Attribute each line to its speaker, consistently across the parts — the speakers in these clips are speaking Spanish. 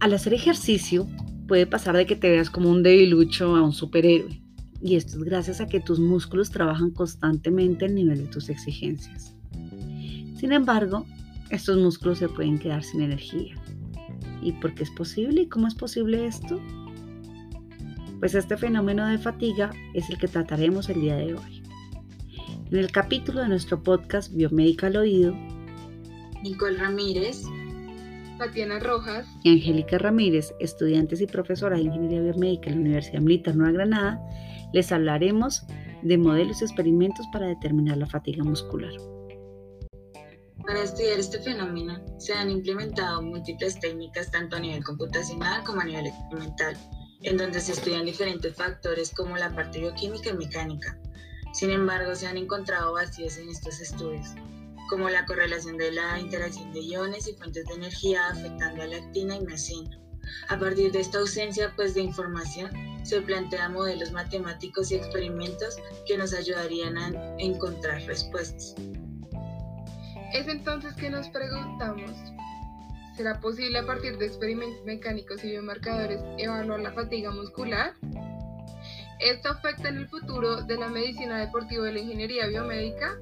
Speaker 1: al hacer ejercicio puede pasar de que te veas como un debilucho a un superhéroe. Y esto es gracias a que tus músculos trabajan constantemente al nivel de tus exigencias. Sin embargo, estos músculos se pueden quedar sin energía. ¿Y por qué es posible? ¿Y cómo es posible esto? Pues este fenómeno de fatiga es el que trataremos el día de hoy. En el capítulo de nuestro podcast Biomédica al Oído,
Speaker 2: Nicole Ramírez, Tatiana Rojas
Speaker 1: y Angélica Ramírez, estudiantes y profesora de Ingeniería Biomédica en la Universidad Militar Nueva Granada, les hablaremos de modelos y experimentos para determinar la fatiga muscular.
Speaker 2: Para estudiar este fenómeno se han implementado múltiples técnicas tanto a nivel computacional como a nivel experimental, en donde se estudian diferentes factores como la parte bioquímica y mecánica. Sin embargo, se han encontrado vacíos en estos estudios como la correlación de la interacción de iones y fuentes de energía afectando a la actina y miocina. A partir de esta ausencia pues, de información, se plantean modelos matemáticos y experimentos que nos ayudarían a encontrar respuestas.
Speaker 3: Es entonces que nos preguntamos, ¿será posible a partir de experimentos mecánicos y biomarcadores evaluar la fatiga muscular? ¿Esto afecta en el futuro de la medicina deportiva y la ingeniería biomédica?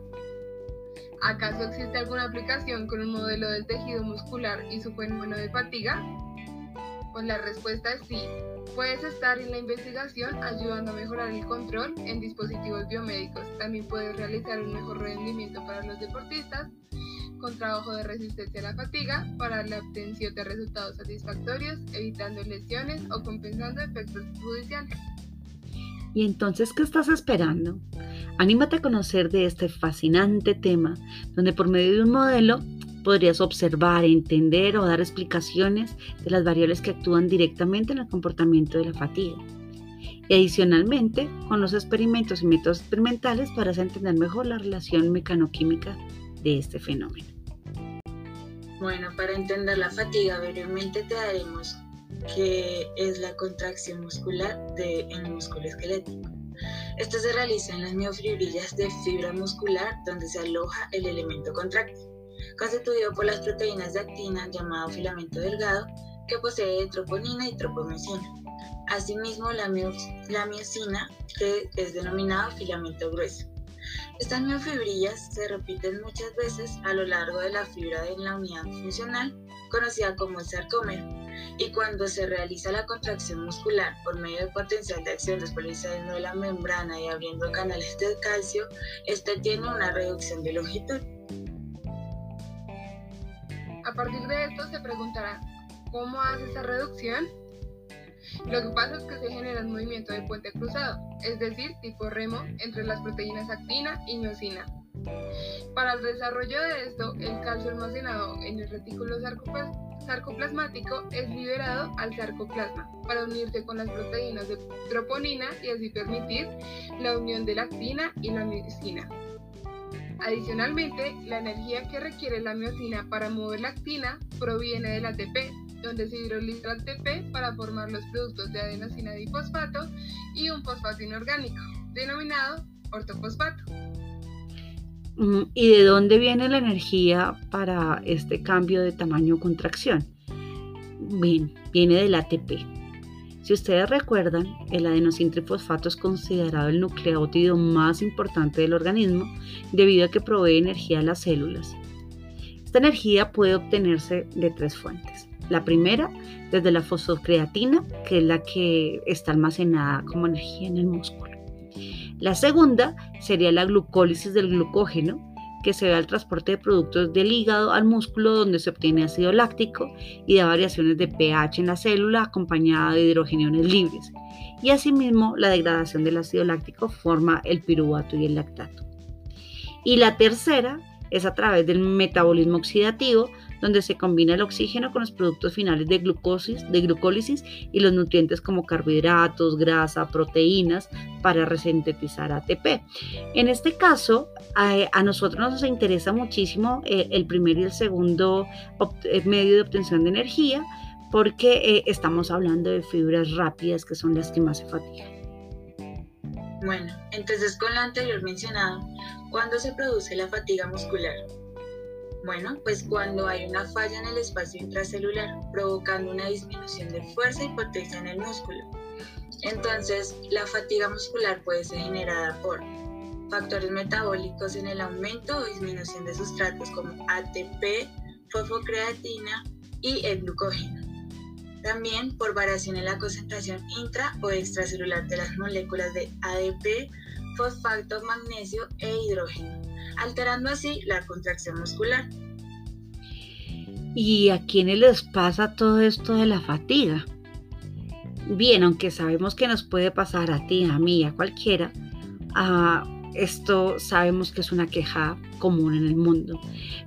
Speaker 3: ¿Acaso existe alguna aplicación con un modelo del tejido muscular y su fenómeno de fatiga? Pues la respuesta es sí. Puedes estar en la investigación ayudando a mejorar el control en dispositivos biomédicos. También puedes realizar un mejor rendimiento para los deportistas con trabajo de resistencia a la fatiga para la obtención de resultados satisfactorios, evitando lesiones o compensando efectos judiciales.
Speaker 1: ¿Y entonces qué estás esperando? Anímate a conocer de este fascinante tema, donde por medio de un modelo podrías observar, entender o dar explicaciones de las variables que actúan directamente en el comportamiento de la fatiga. Adicionalmente, con los experimentos y métodos experimentales podrás entender mejor la relación mecanoquímica de este fenómeno.
Speaker 2: Bueno, para entender la fatiga brevemente te daremos que es la contracción muscular del músculo esquelético. Esto se realiza en las miofibrillas de fibra muscular donde se aloja el elemento contráctil, constituido por las proteínas de actina llamado filamento delgado que posee troponina y tropomicina. Asimismo, la, la miocina, que es denominado filamento grueso. Estas miofibrillas se repiten muchas veces a lo largo de la fibra de la unidad funcional, conocida como el sarcómero y cuando se realiza la contracción muscular por medio del potencial de acción despolarizando la membrana y abriendo canales de calcio, este tiene una reducción de longitud.
Speaker 3: A partir de esto se preguntará, ¿cómo hace esa reducción? Lo que pasa es que se genera un movimiento de puente cruzado, es decir, tipo remo entre las proteínas actina y miocina. Para el desarrollo de esto, el calcio almacenado en el retículo sarcoplasmático es liberado al sarcoplasma para unirse con las proteínas de troponina y así permitir la unión de la actina y la miocina. Adicionalmente, la energía que requiere la miocina para mover la actina proviene del ATP, donde se hidroliza el ATP para formar los productos de adenosina difosfato y un fosfato inorgánico, denominado ortofosfato.
Speaker 1: Mm, ¿Y de dónde viene la energía para este cambio de tamaño o contracción? Bien, viene del ATP. Si ustedes recuerdan, el adenositrifosfato es considerado el nucleótido más importante del organismo debido a que provee energía a las células. Esta energía puede obtenerse de tres fuentes. La primera, desde la fosfocreatina, que es la que está almacenada como energía en el músculo. La segunda sería la glucólisis del glucógeno, que se da al transporte de productos del hígado al músculo donde se obtiene ácido láctico y da variaciones de pH en la célula acompañada de hidrogeniones libres. Y asimismo la degradación del ácido láctico forma el piruvato y el lactato. Y la tercera es a través del metabolismo oxidativo, donde se combina el oxígeno con los productos finales de, glucosis, de glucólisis y los nutrientes como carbohidratos, grasa, proteínas para resintetizar ATP. En este caso, a, nosotros nos interesa muchísimo eh, el primer y el segundo eh, medio de obtención de energía porque eh, estamos hablando de fibras rápidas que son las que más se fatigan.
Speaker 2: Bueno, entonces con lo anterior mencionado, ¿cuándo se produce la fatiga muscular? Bueno, pues cuando hay una falla en el espacio intracelular, provocando una disminución de fuerza y potencia en el músculo. Entonces, la fatiga muscular puede ser generada por factores metabólicos en el aumento o disminución de sustratos como ATP, fosfocreatina y el glucógeno. También por variación en la concentración intra o extracelular de las moléculas de ADP, fosfato, magnesio e hidrógeno, alterando así la contracción muscular.
Speaker 1: ¿Y a quiénes les pasa todo esto de la fatiga? Bien, aunque sabemos que nos puede pasar a ti, a mí, a cualquiera, a esto sabemos que es una queja común en el mundo,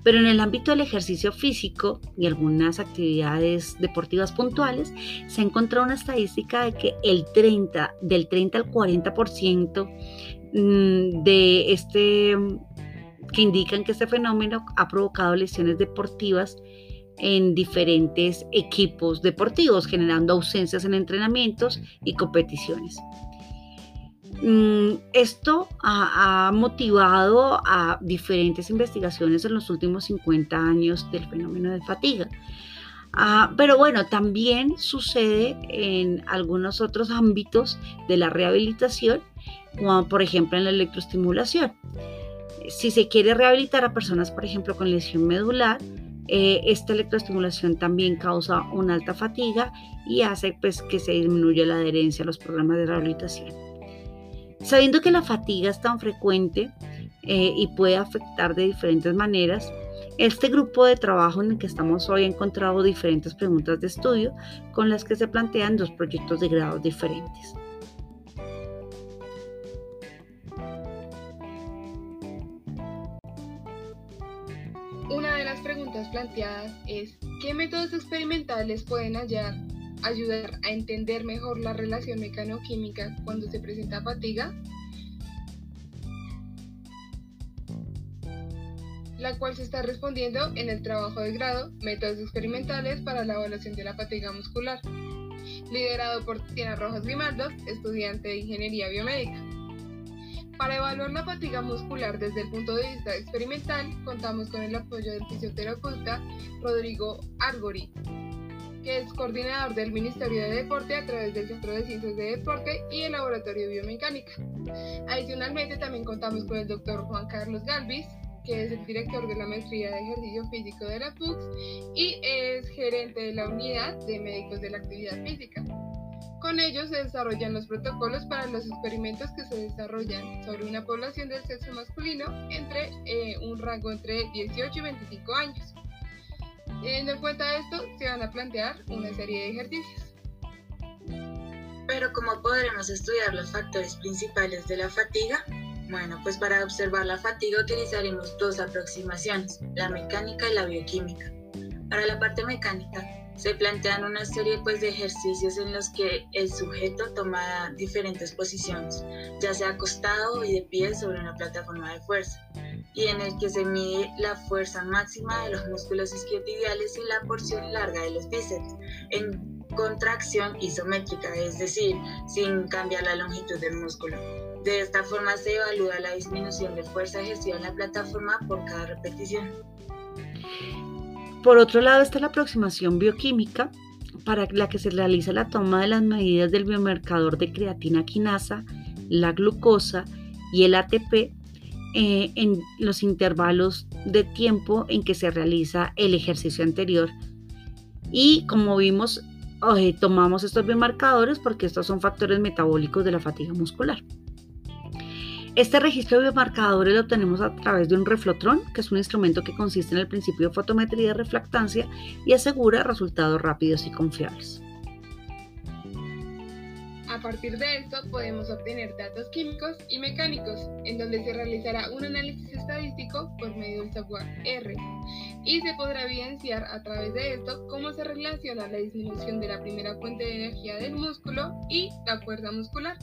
Speaker 1: pero en el ámbito del ejercicio físico y algunas actividades deportivas puntuales se ha encontrado una estadística de que el 30, del 30 al 40% mm, de este que indican que este fenómeno ha provocado lesiones deportivas en diferentes equipos deportivos, generando ausencias en entrenamientos y competiciones. Mm, esto ha, motivado a diferentes investigaciones en los últimos 50 años del fenómeno de fatiga. Ah, pero bueno, también sucede en algunos otros ámbitos de la rehabilitación, como por ejemplo en la electroestimulación. Si se quiere rehabilitar a personas, por ejemplo, con lesión medular, eh, esta electroestimulación también causa una alta fatiga y hace pues, que se disminuya la adherencia a los programas de rehabilitación. Sabiendo que la fatiga es tan frecuente eh, y puede afectar de diferentes maneras, este grupo de trabajo en el que estamos hoy ha encontrado diferentes preguntas de estudio con las que se plantean dos proyectos de grados diferentes.
Speaker 3: Planteadas es, ¿qué métodos experimentales pueden ayudar a entender mejor la relación mecanoquímica cuando se presenta fatiga? la cual se está respondiendo en el trabajo de grado Métodos experimentales para la evaluación de la fatiga muscular, liderado por Tiana Rojas Grimaldo, estudiante de Ingeniería Biomédica. Para evaluar la fatiga muscular desde el punto de vista experimental, contamos con el apoyo del fisioterapeuta Rodrigo Argori, que es coordinador del Ministerio de Deporte a través del Centro de Ciencias de Deporte y el Laboratorio de Biomecánica. Adicionalmente, también contamos con el doctor Juan Carlos Galvis, que es el director de la maestría de ejercicio físico de la FUX y es gerente de la unidad de médicos de la actividad física. Con ellos se desarrollan los protocolos para los experimentos que se desarrollan sobre una población del sexo masculino entre eh, un rango entre 18 y 25 años. Teniendo en cuenta esto, se van a plantear una serie de ejercicios.
Speaker 2: Pero ¿cómo podremos estudiar los factores principales de la fatiga? Bueno, pues para observar la fatiga utilizaremos dos aproximaciones, la mecánica y la bioquímica. Para la parte mecánica, se plantean una serie pues, de ejercicios en los que el sujeto toma diferentes posiciones, ya sea acostado y de pie sobre una plataforma de fuerza, y en el que se mide la fuerza máxima de los músculos isquiotibiales y la porción larga de los bíceps, en contracción isométrica, es decir, sin cambiar la longitud del músculo. De esta forma se evalúa la disminución de fuerza ejercida en la plataforma por cada repetición.
Speaker 1: Por otro lado está la aproximación bioquímica, para la que se realiza la toma de las medidas del biomarcador de creatina quinasa, la glucosa y el ATP eh, en los intervalos de tiempo en que se realiza el ejercicio anterior. Y como vimos, eh, tomamos estos biomarcadores porque estos son factores metabólicos de la fatiga muscular. Este registro de biomarcadores lo tenemos a través de un reflotrón, que es un instrumento que consiste en el principio de fotometría de refractancia y asegura resultados rápidos y confiables.
Speaker 3: A partir de esto podemos obtener datos químicos y mecánicos, en donde se realizará un análisis estadístico por medio del software R, y se podrá evidenciar a través de esto cómo se relaciona la disminución de la primera fuente de energía del músculo y la fuerza muscular.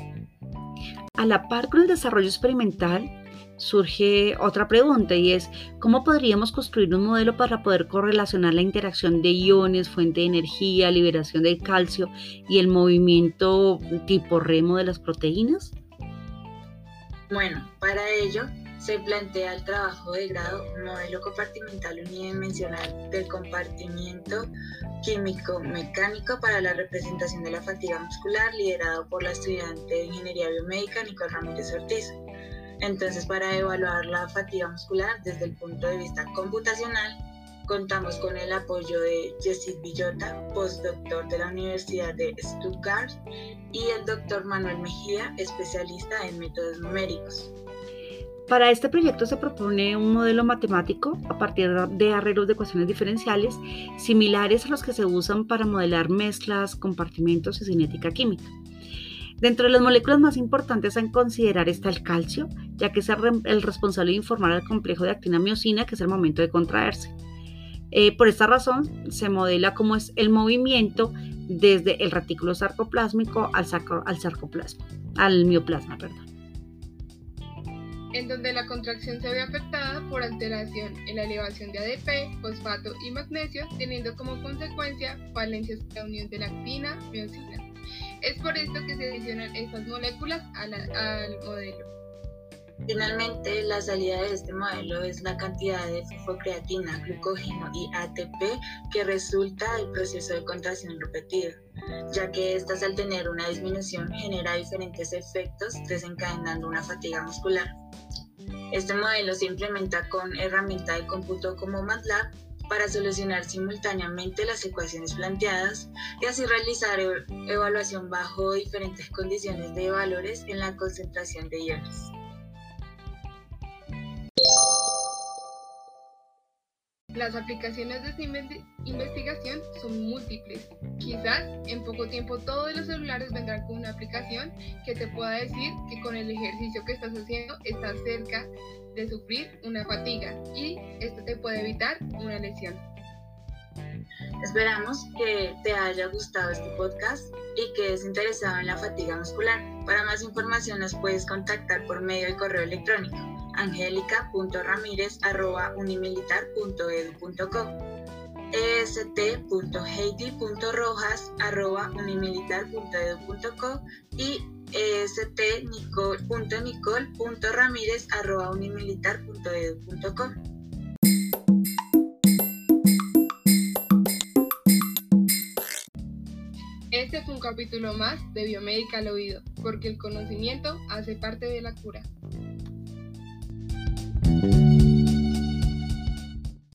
Speaker 1: A la par con el desarrollo experimental, surge otra pregunta y es, ¿cómo podríamos construir un modelo para poder correlacionar la interacción de iones, fuente de energía, liberación de calcio y el movimiento tipo remo de las proteínas?
Speaker 2: Bueno, para ello se plantea el trabajo de grado modelo compartimental unidimensional del compartimiento químico-mecánico para la representación de la fatiga muscular, liderado por la estudiante de Ingeniería Biomédica Nicole Ramírez Ortiz. Entonces, para evaluar la fatiga muscular desde el punto de vista computacional, contamos con el apoyo de Jessit Villota, postdoctor de la Universidad de Stuttgart, y el doctor Manuel Mejía, especialista en métodos numéricos.
Speaker 1: Para este proyecto se propone un modelo matemático a partir de arreglos de ecuaciones diferenciales similares a los que se usan para modelar mezclas, compartimentos y cinética química. Dentro de las moléculas más importantes a considerar está el calcio, ya que es el responsable de informar al complejo de actina-miosina, que es el momento de contraerse. Eh, por esta razón, se modela cómo es el movimiento desde el retículo sarcoplásmico al, al mioplasma, perdón
Speaker 3: en donde la contracción se ve afectada por alteración en la elevación de ADP, fosfato y magnesio, teniendo como consecuencia falencias de la unión de la actina miosina. Es por esto que se adicionan estas moléculas al modelo.
Speaker 2: Finalmente, la salida de este modelo es la cantidad de fosfocreatina, glucógeno y ATP que resulta del proceso de contracción repetida, ya que estas al tener una disminución genera diferentes efectos desencadenando una fatiga muscular. Este modelo se implementa con herramienta de cómputo como MATLAB para solucionar simultáneamente las ecuaciones planteadas y así realizar evaluación bajo diferentes condiciones de valores en la concentración de iones.
Speaker 3: Las aplicaciones de esta investigación son múltiples. Quizás en poco tiempo todos los celulares vendrán con una aplicación que te pueda decir que con el ejercicio que estás haciendo estás cerca de sufrir una fatiga y esto te puede evitar una lesión.
Speaker 2: Esperamos que te haya gustado este podcast y que estés interesado en la fatiga muscular. Para más información nos puedes contactar por medio de correo electrónico angelica.ramírez.unimilitar.edu.co est.heidi.rojas.unimilitar.edu.co y est.nicole.nicole.ramírez.unimilitar.edu.co
Speaker 3: Este fue un capítulo más de Biomédica al Oído, porque el conocimiento hace parte de la cura.